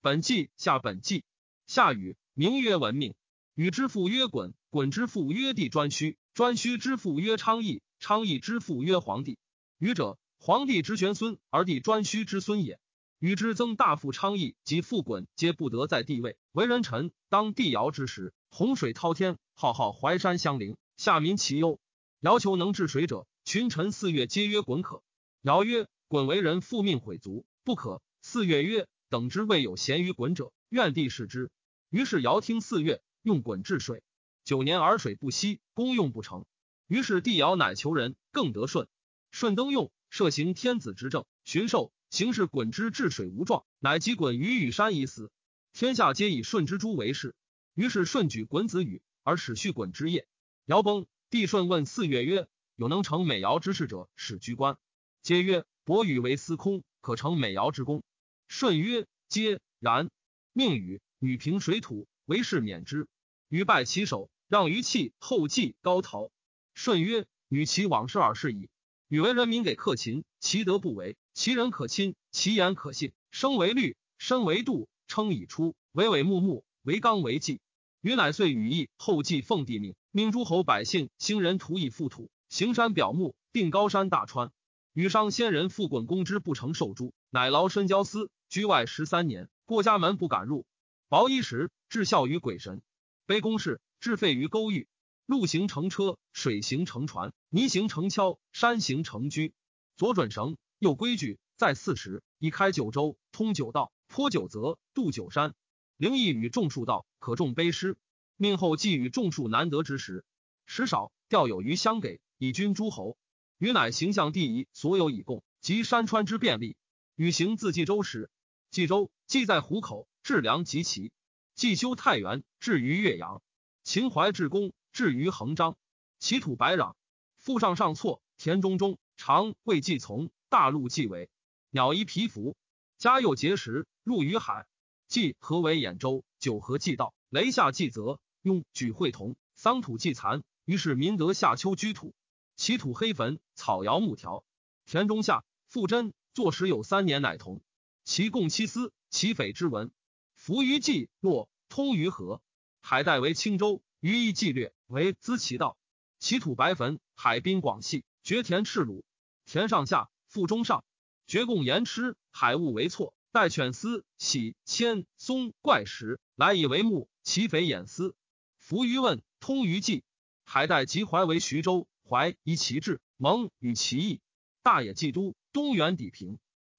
本纪下本纪。夏禹名曰文命，禹之父曰鲧，鲧之父曰帝颛顼，颛顼之父曰昌邑，昌邑之父曰黄帝。禹者，黄帝之玄孙，而帝颛顼之孙也。禹之曾大父昌邑及父鲧，皆不得在帝位，为人臣。当帝尧之时，洪水滔天，浩浩淮山相邻，下民其忧。尧求能治水者，群臣四月皆曰鲧可。尧曰：鲧为人复命毁族，不可。四月曰：等之未有贤于鲧者，愿帝视之。于是尧听四月，用鲧治水，九年而水不息，功用不成。于是帝尧乃求人，更得舜。舜登用，设行天子之政，巡狩，行事鲧之治水无状，乃击鲧于羽山以死。天下皆以舜之诛为事。于是舜举鲧子羽，而始续鲧之业。尧崩，帝舜问四月曰：“有能成美尧之事者，使居官。”皆曰：“伯羽为司空，可成美尧之功。”舜曰：“皆然。”命羽。女平水土，为士免之。禹拜其首，让于弃后继高陶。舜曰：“女其往事尔是矣。”禹为人民给克勤，其德不为，其人可亲，其言可信。生为律，身为度，称以出，为伟木木，为纲为纪。禹乃遂羽翼后继奉帝命，命诸侯百姓兴人土以覆土，行山表木，定高山大川。禹商先人复滚攻之不成，受诛，乃劳身交司，居外十三年，过家门不敢入。薄衣时，至孝于鬼神；卑公事，至废于沟域。陆行乘车，水行乘船，泥行乘橇，山行乘居。左准绳，右规矩，在四时，以开九州，通九道，坡九泽，渡九山。灵异与众数道，可种卑师。命后寄与众数难得之时，时少，调有余相给，以君诸侯。余乃形象帝仪，所有以供，及山川之便利。与行自冀州时，冀州既在湖口。治良及齐，冀修太原，至于岳阳；秦淮至公，至于衡章。其土白壤，腹上上错，田中中长，未既从，大陆既为鸟衣皮服，家又结石，入于海。冀何为兖州？九河冀道，雷下冀泽，雍举会同，桑土冀残。于是民得夏秋居土，其土黑坟，草摇木条。田中下，复真作时有三年，乃同。其共七司，其匪之文。伏于冀洛，通于河，海带为青州，于邑纪略为资其道。其土白坟，海滨广细，绝田赤鲁，田上下，腹中上，绝贡盐吃，海物为错。带犬丝，喜千松怪石，来以为木。其匪掩丝。伏于问，通于冀，海带及淮为徐州，淮依其志，蒙与其义。大野冀都，东原底平，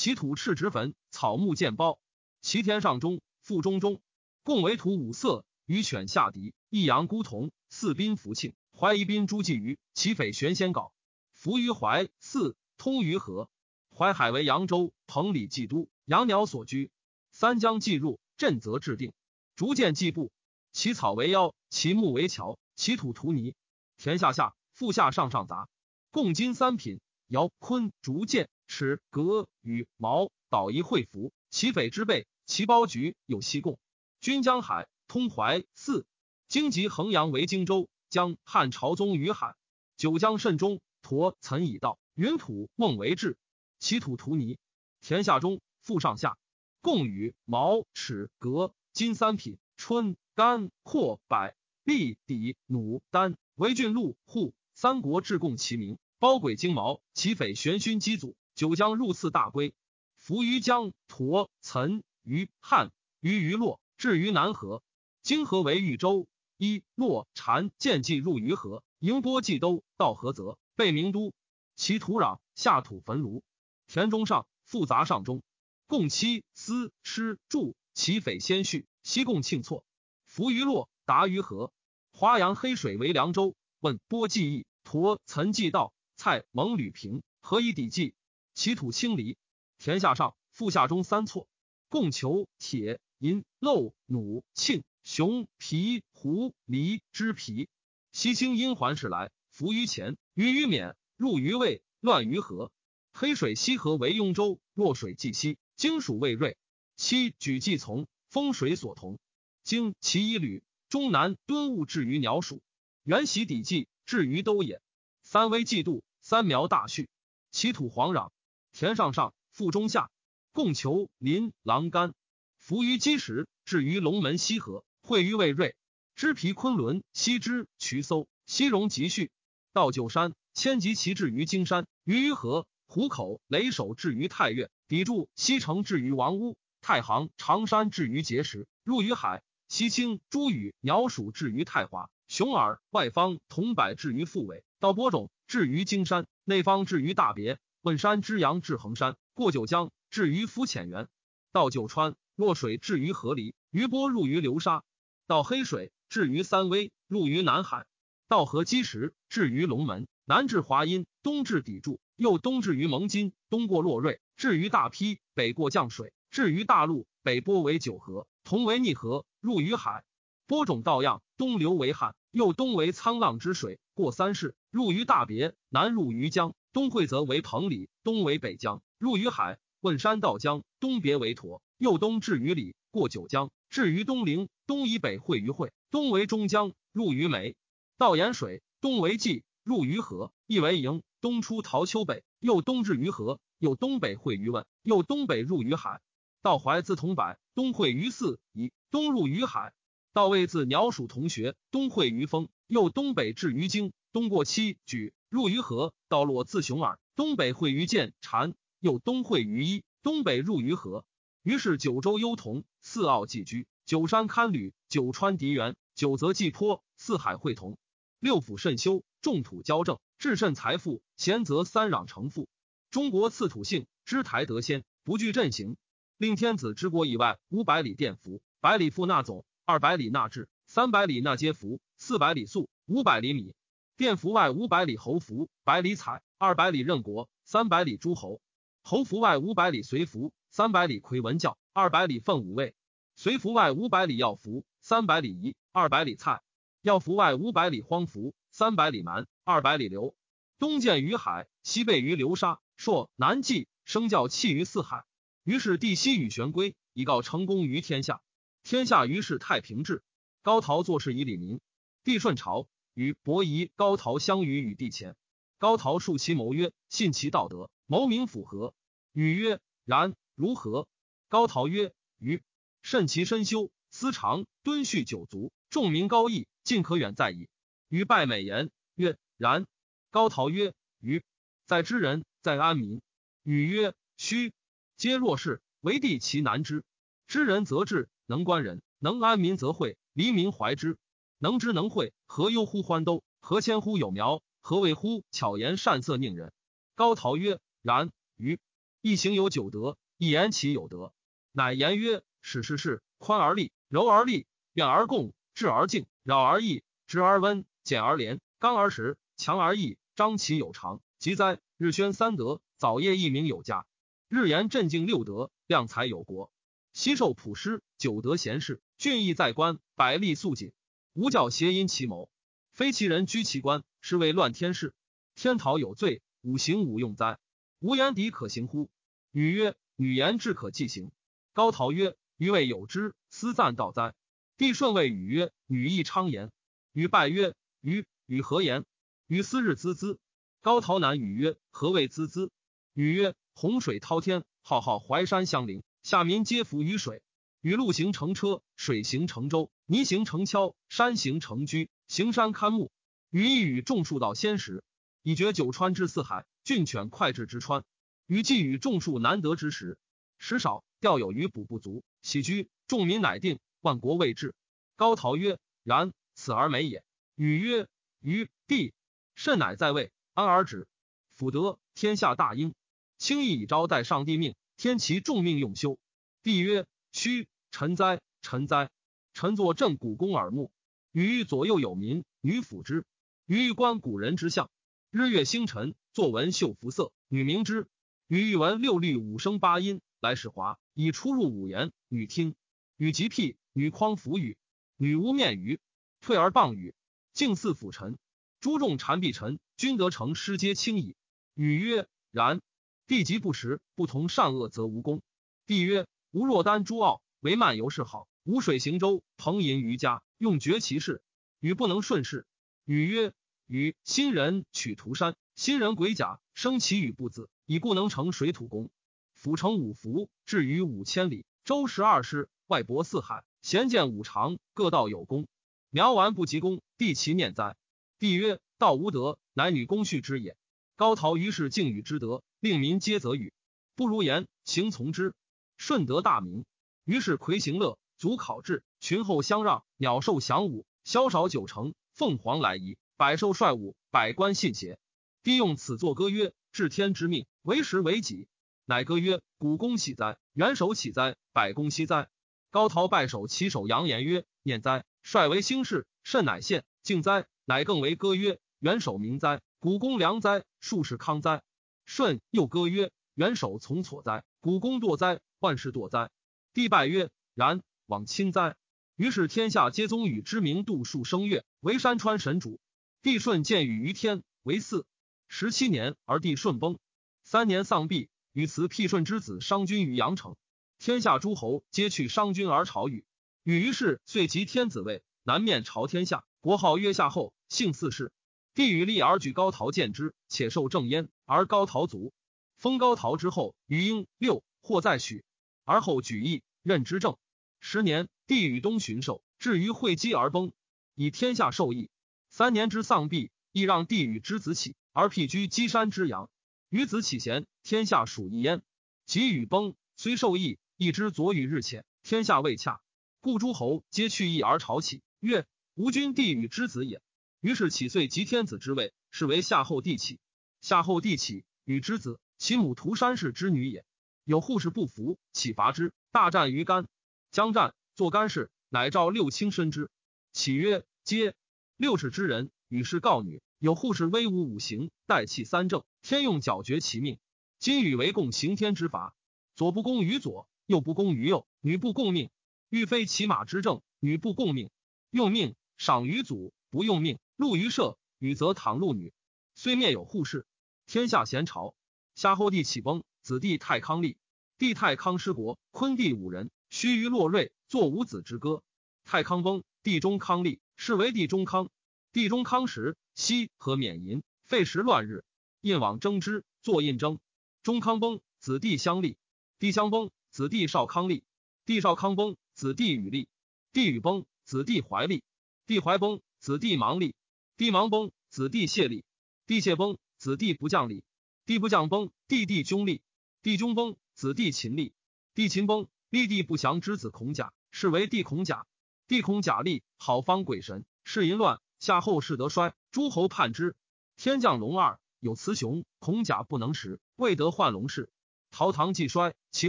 其土赤直坟，草木见包。其田上中。腹中中，共为土五色，与犬下敌，一阳孤同，四宾福庆，怀疑宾诸暨于其匪玄仙稿，伏于淮，四通于河，淮海为扬州，彭蠡冀都，杨鸟所居。三江既入，震则制定，逐渐既布，其草为腰，其木为桥，其土涂泥。田下下，腹下上上杂，共金三品，尧坤竹剑齿革羽毛导一会服，其匪之辈。其包局有西贡，均江海，通淮泗，荆棘衡阳为荆州，将汉朝宗于海。九江甚中，驼岑以道，云土孟为治。其土涂泥，田下中，腹上下，贡羽毛齿革金三品，春甘阔柏栗底弩丹为郡路户。三国至贡其名，包鬼金毛，其匪玄勋机祖。九江入次大归，伏于江，驼岑。于汉于于洛，至于南河。今河为豫州。一洛禅见计入于河，迎波济都，到河泽，被名都。其土壤下土焚炉，田中上复杂上中，共七司吃住。其匪先序，西贡庆错。伏于洛，达于河。华阳黑水为凉州。问波记忆，驼岑记道，蔡蒙吕平，何以抵计？其土清离，田下上腹下中三错。共求铁银漏弩庆熊皮狐狸之皮，西清阴环氏来，伏于前，于于免，入于渭，乱于河。黑水西河为雍州，弱水既西，经属魏锐。七举既从，风水所同。经其一旅，中南敦物至于鸟属，原袭底纪至于都也。三危季度，三苗大畜，其土黄壤，田上上，腹中下。共求林郎干，伏于积石，至于龙门西河，会于魏瑞。知皮昆仑，西之渠搜，西戎集序。到九山，千级旗至于金山，于于河。虎口雷首至于太岳，砥柱西城至于王屋，太行长山至于碣石，入于海。西青朱羽鸟鼠至于太华，雄耳外方铜柏至于腹尾，到播种至于金山，内方至于大别。问山之阳至衡山，过九江至于浮浅源，到九川落水至于河狸，余波入于流沙，到黑水至于三危，入于南海，到河积石至于龙门，南至华阴，东至砥柱。又东至于蒙金，东过洛瑞，至于大邳，北过降水，至于大陆，北波为九河，同为逆河，入于海。播种道样，东流为汉，又东为沧浪之水，过三市，入于大别，南入于江，东会泽为彭里，东为北江，入于海。问山道江，东别为沱，又东至于里，过九江，至于东陵，东以北会于会，东为中江，入于梅。道盐水，东为济，入于河，亦为营。东出陶丘北，又东至于河，又东北会于汶，又东北入于海。到淮自同柏，东会于泗以东入于海。道魏自鸟属同学，东会于丰，又东北至于京，东过七举，入于河。道洛自雄耳，东北会于建禅，又东会于一，东北入于河。于是九州幽同，四奥寄居，九山堪旅，九川敌源，九泽寄坡，四海会同，六府甚修，众土交正。至甚财富，贤则三壤成富。中国赐土性，知台得先，不惧阵行。令天子之国以外五百里殿服，百里赋纳总，二百里纳制，三百里纳皆服，四百里粟，五百里米。殿服外五百里侯服，百里采，二百里任国，三百里诸侯。侯服外五百里随服，三百里魁文教，二百里奉五位。随服外五百里要服，三百里夷，二百里蔡。要服外五百里荒服，三百里蛮。二百里流，东见于海，西背于流沙，朔南纪，生教弃于四海。于是帝西与玄归，以告成功于天下。天下于是太平治。高陶作事以礼民。帝顺朝，与伯夷、高陶相与与帝前。高陶述其谋曰：信其道德，谋民符合。禹曰：然，如何？高陶曰：于慎其身修，思长，敦恤九族，众民高义，尽可远在矣。禹拜美言曰。然，高陶曰：“余在知人，在安民。”禹曰：“虚皆若是，为帝其难之。知人则治，能观人，能安民则惠，黎民怀之。能知能会，何忧乎欢兜？何谦乎有苗？何谓乎巧言善色佞人？”高陶曰：“然。”余一行有九德，一言其有德，乃言曰：“使事事，宽而利，柔而利，远而共，智而敬，扰而易，直而温，简而廉，刚而实。”强而易，张其有常，即哉！日宣三德，早夜一鸣有加；日言镇静六德，量才有国。昔受普师，九德贤士，俊逸在官，百利肃谨。无教谐音其谋，非其人居其官，是为乱天事。天讨有罪，五行无用哉？无言敌可行乎？女曰：女言至可继行。高陶曰：余未有之，思赞道哉？帝顺谓语曰：女亦昌言。禹拜曰：余与何言？禹思日孜孜，高陶南禹曰：“何谓孜孜？”禹曰：“洪水滔天，浩浩淮山相邻，下民皆服于水。禹陆行乘车，水行乘舟，泥行乘橇，山行乘居，行山堪木。禹亦与众数道先时，以绝九川之四海，郡犬脍炙之川。禹既与众数难得之时，食少，钓有余补不足，喜居，众民乃定，万国未至。高陶曰：“然，此而美也。”禹曰：“禹帝。”甚乃在位，安而止。辅德，天下大应。轻易以招待上帝命，天其重命用修。帝曰：屈臣哉，臣哉！臣作镇古公耳目。余左右有民，女辅之。余观古人之相，日月星辰，作文绣服色，女明之。余欲闻六律五声八音，来使华，以出入五言，女听。与吉辟，女匡扶语，女无面于，退而谤语，敬似辅臣。诸众谗必臣，君得成师皆轻矣。禹曰：然。帝即不识，不同善恶，则无功。帝曰：吾若丹诸傲，为漫游是好；无水行舟，蓬淫于家，用绝其事。禹不能顺势。禹曰：禹新人取涂山，新人鬼甲，生其与不子，以故能成水土功。府成五福，至于五千里，周十二师，外博四海，贤见五常，各道有功。苗完不及功，帝其念哉？帝曰：道无德，乃女公序之也。高陶于是敬与之德，令民皆则与。不如言，行从之。顺德大明。于是魁行乐，足考制，群后相让，鸟兽翔舞，萧少九成，凤凰来仪，百兽率舞，百官信邪。帝用此作歌曰：治天之命，为时为己。乃歌曰：古公喜哉？元首喜哉？百公熙哉？高陶拜首，其首扬言曰：念哉！率为兴事，甚乃献敬哉！乃更为歌曰：元首明哉？古公良哉？术士康哉？舜又歌曰：元首从错哉？古公堕哉？万事堕哉？帝拜曰：然，往亲哉！于是天下皆宗禹之名，度数声乐，为山川神主。帝舜见禹于天，为嗣。十七年而帝舜崩，三年丧毕。禹辞辟舜之子商君于阳城，天下诸侯皆去商君而朝禹。禹于是遂即天子位，南面朝天下，国号曰夏后，姓四世。帝与立而举高陶见之，且受正焉，而高陶卒。封高陶之后，于婴六或在许，而后举义任之政。十年，帝与东巡狩，至于会稽而崩，以天下受益。三年之丧毕，亦让帝与之子起，而辟居稽山之阳。与子启贤，天下属一焉。及禹崩，虽受益，亦之左与日浅，天下未洽，故诸侯皆去义而朝起，曰：吾君帝禹之子也。于是起遂即天子之位，是为夏后帝启。夏后帝启，禹之子，其母涂山氏之女也。有护士不服，启伐之，大战于干。将战，作干氏，乃召六卿申之。启曰：皆六世之人，与世告女。有护士威武五行，代气三正，天用绞绝其命。今与为共行天之法，左不公于左，右不公于右，女不共命。欲非骑马之政，女不共命。用命赏于祖，不用命。陆于社，禹则唐陆女，虽灭有护士，天下贤朝。夏后帝启崩，子弟太康立。帝太康失国，昆帝五人，须于洛瑞作五子之歌。太康崩，帝中康立，是为帝中康。帝中康时，西和免银，废时乱日，印往争之，作印征。中康崩，子弟相立。帝相崩，子弟少康立。帝少康崩，子弟禹立。帝禹崩，子弟怀立。帝怀崩，子弟芒立。帝芒崩，子弟谢立；帝谢崩，子弟不降立；帝不降崩，弟弟兄立；弟兄崩，子弟秦立；弟秦崩，立弟不祥之子孔甲，是为帝孔甲。帝孔甲立，好方鬼神，是淫乱。夏后氏得衰，诸侯叛之。天降龙二，有雌雄，孔甲不能食，未得换龙氏。陶唐既衰，其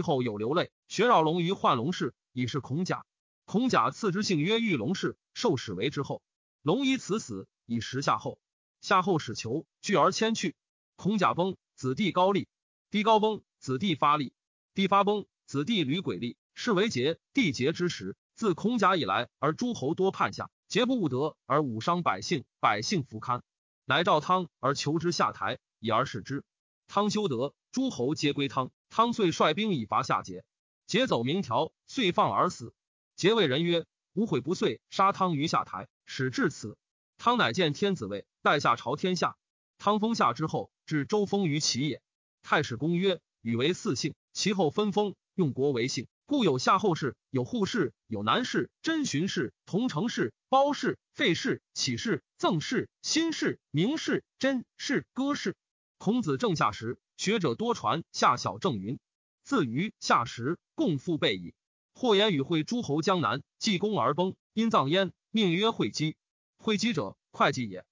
后有流泪，学绕龙于换龙氏，以是孔甲。孔甲赐之姓曰玉龙氏，受使为之后。龙一此死。以时夏后，夏后使求聚而迁去。孔甲崩，子弟高立；帝高崩，子弟发立；帝发崩，子弟吕鬼立。是为节，帝节之时。自孔甲以来，而诸侯多叛下，节不务德，而武伤百姓，百姓弗堪。乃召汤而求之下台，以而使之。汤修德，诸侯皆归汤。汤遂率兵以伐夏桀，桀走明条，遂放而死。桀谓人曰：“吾悔不遂杀汤于下台，始至此。”汤乃见天子位，代夏朝天下。汤封夏之后，至周封于齐也。太史公曰：禹为四姓，其后分封，用国为姓，故有夏后氏，有护氏，有南氏、真荀氏、同城氏、包氏、费氏、启氏、赠氏、辛氏、明氏、真氏、歌氏。孔子正夏时，学者多传夏小正云：自于夏时，共父备矣。或言禹会诸侯江南，济公而崩，因葬焉，命曰会稽。会稽者，会稽也。